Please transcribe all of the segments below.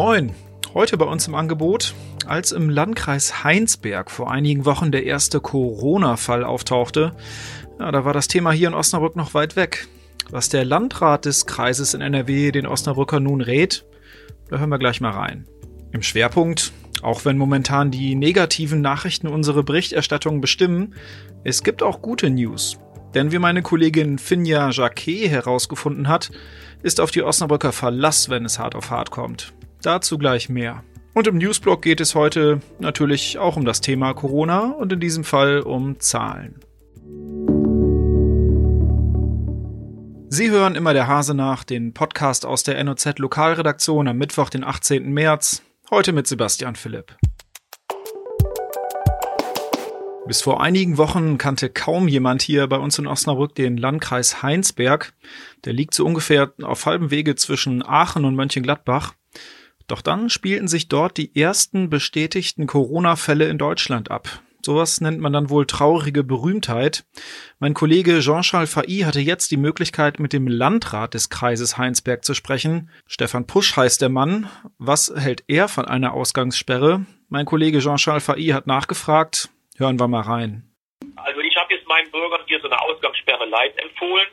Moin! Heute bei uns im Angebot, als im Landkreis Heinsberg vor einigen Wochen der erste Corona-Fall auftauchte, ja, da war das Thema hier in Osnabrück noch weit weg. Was der Landrat des Kreises in NRW den Osnabrücker nun rät, da hören wir gleich mal rein. Im Schwerpunkt, auch wenn momentan die negativen Nachrichten unsere Berichterstattung bestimmen, es gibt auch gute News. Denn wie meine Kollegin Finja Jacquet herausgefunden hat, ist auf die Osnabrücker Verlass, wenn es hart auf hart kommt. Dazu gleich mehr. Und im Newsblog geht es heute natürlich auch um das Thema Corona und in diesem Fall um Zahlen. Sie hören immer der Hase nach, den Podcast aus der NOZ Lokalredaktion am Mittwoch, den 18. März, heute mit Sebastian Philipp. Bis vor einigen Wochen kannte kaum jemand hier bei uns in Osnabrück den Landkreis Heinsberg. Der liegt so ungefähr auf halbem Wege zwischen Aachen und Mönchengladbach. Doch dann spielten sich dort die ersten bestätigten Corona-Fälle in Deutschland ab. Sowas nennt man dann wohl traurige Berühmtheit. Mein Kollege Jean-Charles Fai hatte jetzt die Möglichkeit, mit dem Landrat des Kreises Heinsberg zu sprechen. Stefan Pusch heißt der Mann. Was hält er von einer Ausgangssperre? Mein Kollege Jean-Charles Fai hat nachgefragt. Hören wir mal rein. Also ich habe jetzt meinen Bürgern hier so eine Ausgangssperre Light empfohlen.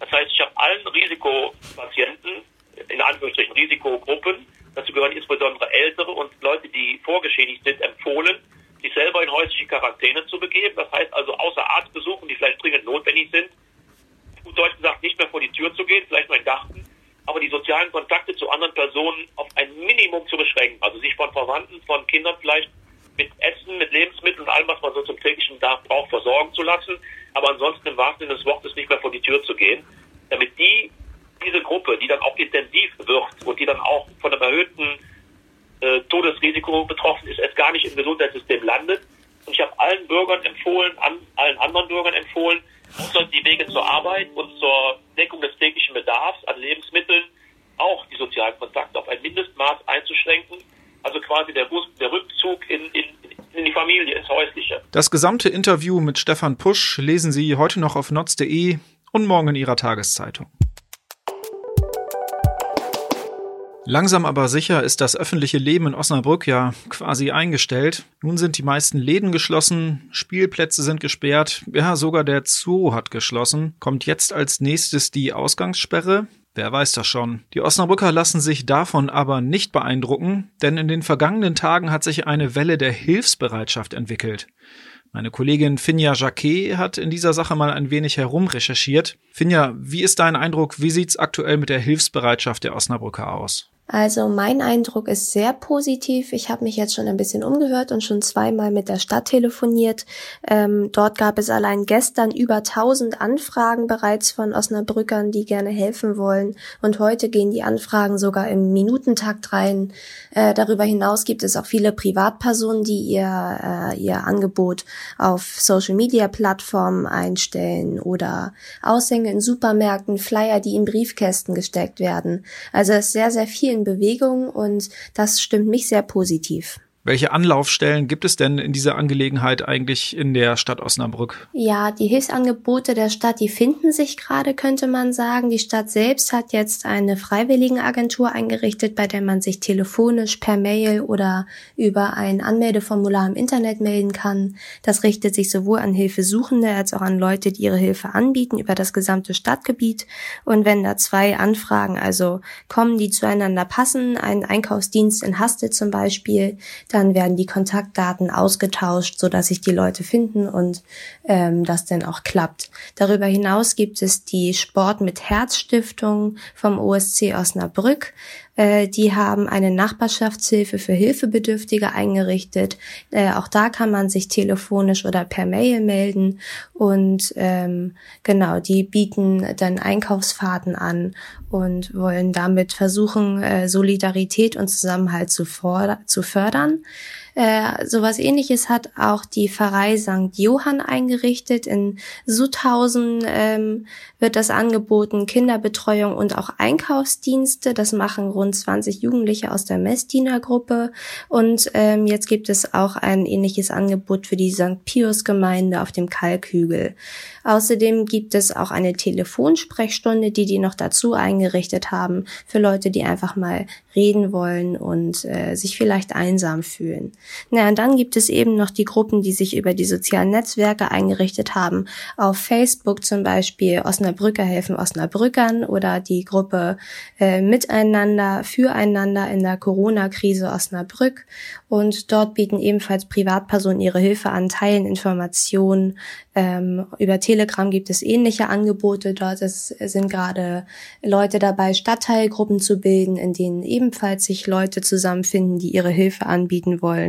Das heißt, ich habe allen Risikopatienten, in Anführungsstrichen Risikogruppen, dazu gehören insbesondere Ältere und Leute, die vorgeschädigt sind, empfohlen, sich selber in häusliche Quarantäne zu begeben. Das heißt also außer Arztbesuchen, die vielleicht dringend notwendig sind, gut Deutsch gesagt, nicht mehr vor die Tür zu gehen, vielleicht nur in Garten, aber die sozialen Kontakte zu anderen Personen auf ein Minimum zu beschränken. Also sich von Verwandten, von Kindern vielleicht mit Essen, mit Lebensmitteln und allem, was man so zum täglichen Bedarf braucht, versorgen zu lassen, aber ansonsten im wahrsten Sinne des Wortes nicht mehr vor die Tür zu gehen, damit die, diese Gruppe, die dann auch intensiv wird und die dann auch von einem erhöhten äh, Todesrisiko betroffen ist, es gar nicht im Gesundheitssystem landet. Und ich habe allen Bürgern empfohlen, an, allen anderen Bürgern empfohlen, außer die Wege zur Arbeit und zur Deckung des täglichen Bedarfs an Lebensmitteln auch die sozialen Kontakte auf ein Mindestmaß einzuschränken also quasi der, Bus, der Rückzug in, in, in die Familie, ins Häusliche. Das gesamte Interview mit Stefan Pusch lesen Sie heute noch auf notz.de und morgen in Ihrer Tageszeitung. Langsam aber sicher ist das öffentliche Leben in Osnabrück ja quasi eingestellt. Nun sind die meisten Läden geschlossen, Spielplätze sind gesperrt, ja sogar der Zoo hat geschlossen. Kommt jetzt als nächstes die Ausgangssperre? Wer weiß das schon. Die Osnabrücker lassen sich davon aber nicht beeindrucken, denn in den vergangenen Tagen hat sich eine Welle der Hilfsbereitschaft entwickelt. Meine Kollegin Finja Jacquet hat in dieser Sache mal ein wenig herumrecherchiert. Finja, wie ist dein Eindruck? Wie sieht's aktuell mit der Hilfsbereitschaft der Osnabrücker aus? Also mein Eindruck ist sehr positiv. Ich habe mich jetzt schon ein bisschen umgehört und schon zweimal mit der Stadt telefoniert. Ähm, dort gab es allein gestern über 1000 Anfragen bereits von Osnabrückern, die gerne helfen wollen. Und heute gehen die Anfragen sogar im Minutentakt rein. Äh, darüber hinaus gibt es auch viele Privatpersonen, die ihr, äh, ihr Angebot auf Social-Media-Plattformen einstellen oder Aushänge in Supermärkten, Flyer, die in Briefkästen gesteckt werden. Also es ist sehr, sehr viel in Bewegung und das stimmt mich sehr positiv. Welche Anlaufstellen gibt es denn in dieser Angelegenheit eigentlich in der Stadt Osnabrück? Ja, die Hilfsangebote der Stadt, die finden sich gerade, könnte man sagen. Die Stadt selbst hat jetzt eine Freiwilligenagentur eingerichtet, bei der man sich telefonisch, per Mail oder über ein Anmeldeformular im Internet melden kann. Das richtet sich sowohl an Hilfesuchende als auch an Leute, die ihre Hilfe anbieten über das gesamte Stadtgebiet. Und wenn da zwei Anfragen also kommen, die zueinander passen, ein Einkaufsdienst in Haste zum Beispiel, dann werden die Kontaktdaten ausgetauscht, so sich die Leute finden und ähm, das dann auch klappt. Darüber hinaus gibt es die Sport mit Herz Stiftung vom OSC Osnabrück. Äh, die haben eine Nachbarschaftshilfe für Hilfebedürftige eingerichtet. Äh, auch da kann man sich telefonisch oder per Mail melden und ähm, genau, die bieten dann Einkaufsfahrten an und wollen damit versuchen, äh, Solidarität und Zusammenhalt zu, zu fördern. Äh, sowas ähnliches hat auch die Pfarrei St. Johann eingerichtet. In Sudhausen ähm, wird das angeboten, Kinderbetreuung und auch Einkaufsdienste. Das machen rund 20 Jugendliche aus der Messdienergruppe. Und ähm, jetzt gibt es auch ein ähnliches Angebot für die St. Pius Gemeinde auf dem Kalkhügel. Außerdem gibt es auch eine Telefonsprechstunde, die die noch dazu eingerichtet haben für Leute, die einfach mal reden wollen und äh, sich vielleicht einsam fühlen. Na, und dann gibt es eben noch die Gruppen, die sich über die sozialen Netzwerke eingerichtet haben. Auf Facebook zum Beispiel Osnabrücker helfen Osnabrückern oder die Gruppe äh, Miteinander, Füreinander in der Corona-Krise Osnabrück. Und dort bieten ebenfalls Privatpersonen ihre Hilfe an, teilen Informationen. Ähm, über Telegram gibt es ähnliche Angebote. Dort ist, sind gerade Leute dabei, Stadtteilgruppen zu bilden, in denen ebenfalls sich Leute zusammenfinden, die ihre Hilfe anbieten wollen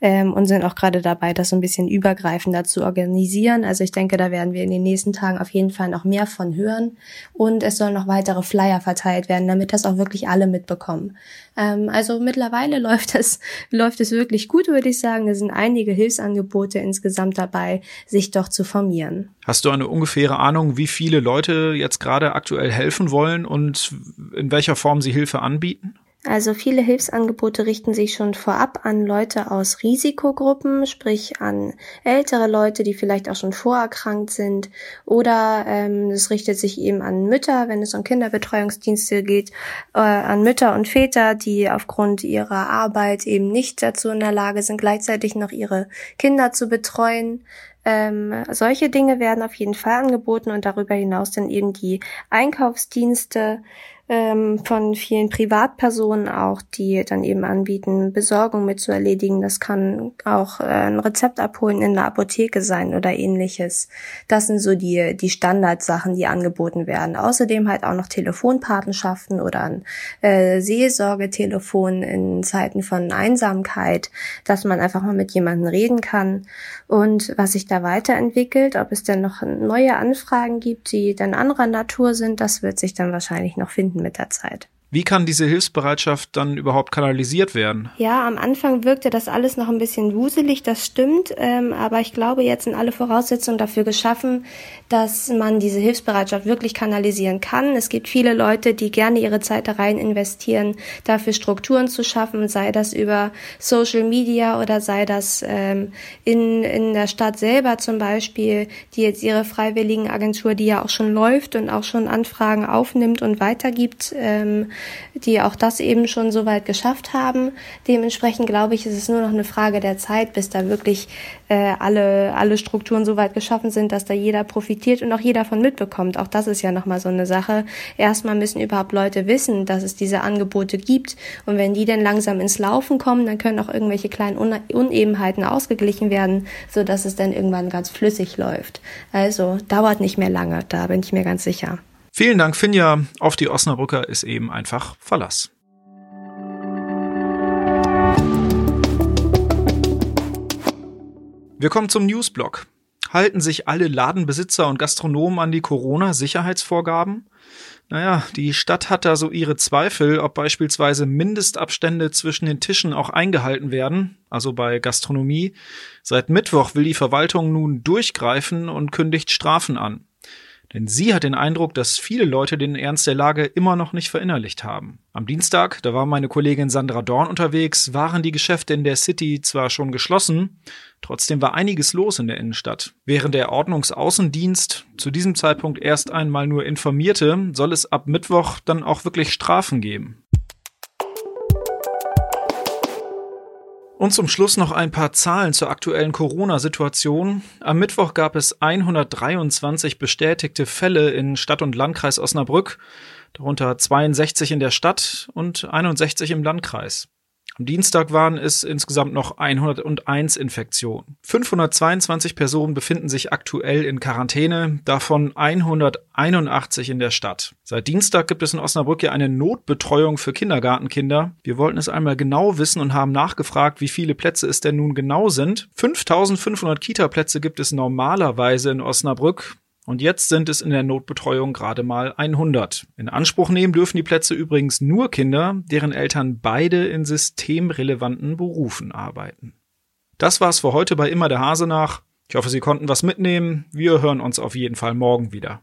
ähm, und sind auch gerade dabei, das so ein bisschen übergreifender zu organisieren. Also ich denke, da werden wir in den nächsten Tagen auf jeden Fall noch mehr von hören und es sollen noch weitere Flyer verteilt werden, damit das auch wirklich alle mitbekommen. Ähm, also mittlerweile läuft es, läuft es wirklich gut, würde ich sagen. Da sind einige Hilfsangebote insgesamt dabei, sich doch zu formieren. Hast du eine ungefähre Ahnung, wie viele Leute jetzt gerade aktuell helfen wollen und in welcher Form sie Hilfe anbieten? Also viele Hilfsangebote richten sich schon vorab an Leute aus Risikogruppen, sprich an ältere Leute, die vielleicht auch schon vorerkrankt sind. Oder ähm, es richtet sich eben an Mütter, wenn es um Kinderbetreuungsdienste geht, äh, an Mütter und Väter, die aufgrund ihrer Arbeit eben nicht dazu in der Lage sind, gleichzeitig noch ihre Kinder zu betreuen. Ähm, solche Dinge werden auf jeden Fall angeboten und darüber hinaus dann eben die Einkaufsdienste ähm, von vielen Privatpersonen auch, die dann eben anbieten, Besorgung mit zu erledigen. Das kann auch äh, ein Rezept abholen in der Apotheke sein oder ähnliches. Das sind so die, die Standardsachen, die angeboten werden. Außerdem halt auch noch Telefonpatenschaften oder ein äh, Seelsorgetelefon in Zeiten von Einsamkeit, dass man einfach mal mit jemandem reden kann. Und was sich da weiterentwickelt, ob es denn noch neue Anfragen gibt, die dann anderer Natur sind, das wird sich dann wahrscheinlich noch finden mit der Zeit. Wie kann diese Hilfsbereitschaft dann überhaupt kanalisiert werden? Ja, am Anfang wirkte das alles noch ein bisschen wuselig, das stimmt. Ähm, aber ich glaube, jetzt sind alle Voraussetzungen dafür geschaffen, dass man diese Hilfsbereitschaft wirklich kanalisieren kann. Es gibt viele Leute, die gerne ihre Zeit da rein investieren, dafür Strukturen zu schaffen, sei das über Social Media oder sei das ähm, in, in der Stadt selber zum Beispiel, die jetzt ihre freiwilligen Agentur, die ja auch schon läuft und auch schon Anfragen aufnimmt und weitergibt, ähm, die auch das eben schon so weit geschafft haben. Dementsprechend glaube ich, ist es nur noch eine Frage der Zeit, bis da wirklich äh, alle, alle Strukturen so weit geschaffen sind, dass da jeder profitiert und auch jeder von mitbekommt. Auch das ist ja nochmal so eine Sache. Erstmal müssen überhaupt Leute wissen, dass es diese Angebote gibt. Und wenn die dann langsam ins Laufen kommen, dann können auch irgendwelche kleinen Unebenheiten ausgeglichen werden, so dass es dann irgendwann ganz flüssig läuft. Also dauert nicht mehr lange, da bin ich mir ganz sicher. Vielen Dank, Finja. Auf die Osnabrücker ist eben einfach Verlass. Wir kommen zum Newsblock. Halten sich alle Ladenbesitzer und Gastronomen an die Corona-Sicherheitsvorgaben? Naja, die Stadt hat da so ihre Zweifel, ob beispielsweise Mindestabstände zwischen den Tischen auch eingehalten werden, also bei Gastronomie. Seit Mittwoch will die Verwaltung nun durchgreifen und kündigt Strafen an. Denn sie hat den Eindruck, dass viele Leute den Ernst der Lage immer noch nicht verinnerlicht haben. Am Dienstag, da war meine Kollegin Sandra Dorn unterwegs, waren die Geschäfte in der City zwar schon geschlossen, trotzdem war einiges los in der Innenstadt. Während der Ordnungsaußendienst zu diesem Zeitpunkt erst einmal nur informierte, soll es ab Mittwoch dann auch wirklich Strafen geben. Und zum Schluss noch ein paar Zahlen zur aktuellen Corona-Situation. Am Mittwoch gab es 123 bestätigte Fälle in Stadt und Landkreis Osnabrück, darunter 62 in der Stadt und 61 im Landkreis. Am Dienstag waren es insgesamt noch 101 Infektionen. 522 Personen befinden sich aktuell in Quarantäne, davon 181 in der Stadt. Seit Dienstag gibt es in Osnabrück ja eine Notbetreuung für Kindergartenkinder. Wir wollten es einmal genau wissen und haben nachgefragt, wie viele Plätze es denn nun genau sind. 5500 Kita-Plätze gibt es normalerweise in Osnabrück. Und jetzt sind es in der Notbetreuung gerade mal 100. In Anspruch nehmen dürfen die Plätze übrigens nur Kinder, deren Eltern beide in systemrelevanten Berufen arbeiten. Das war's für heute bei Immer der Hase nach. Ich hoffe, Sie konnten was mitnehmen. Wir hören uns auf jeden Fall morgen wieder.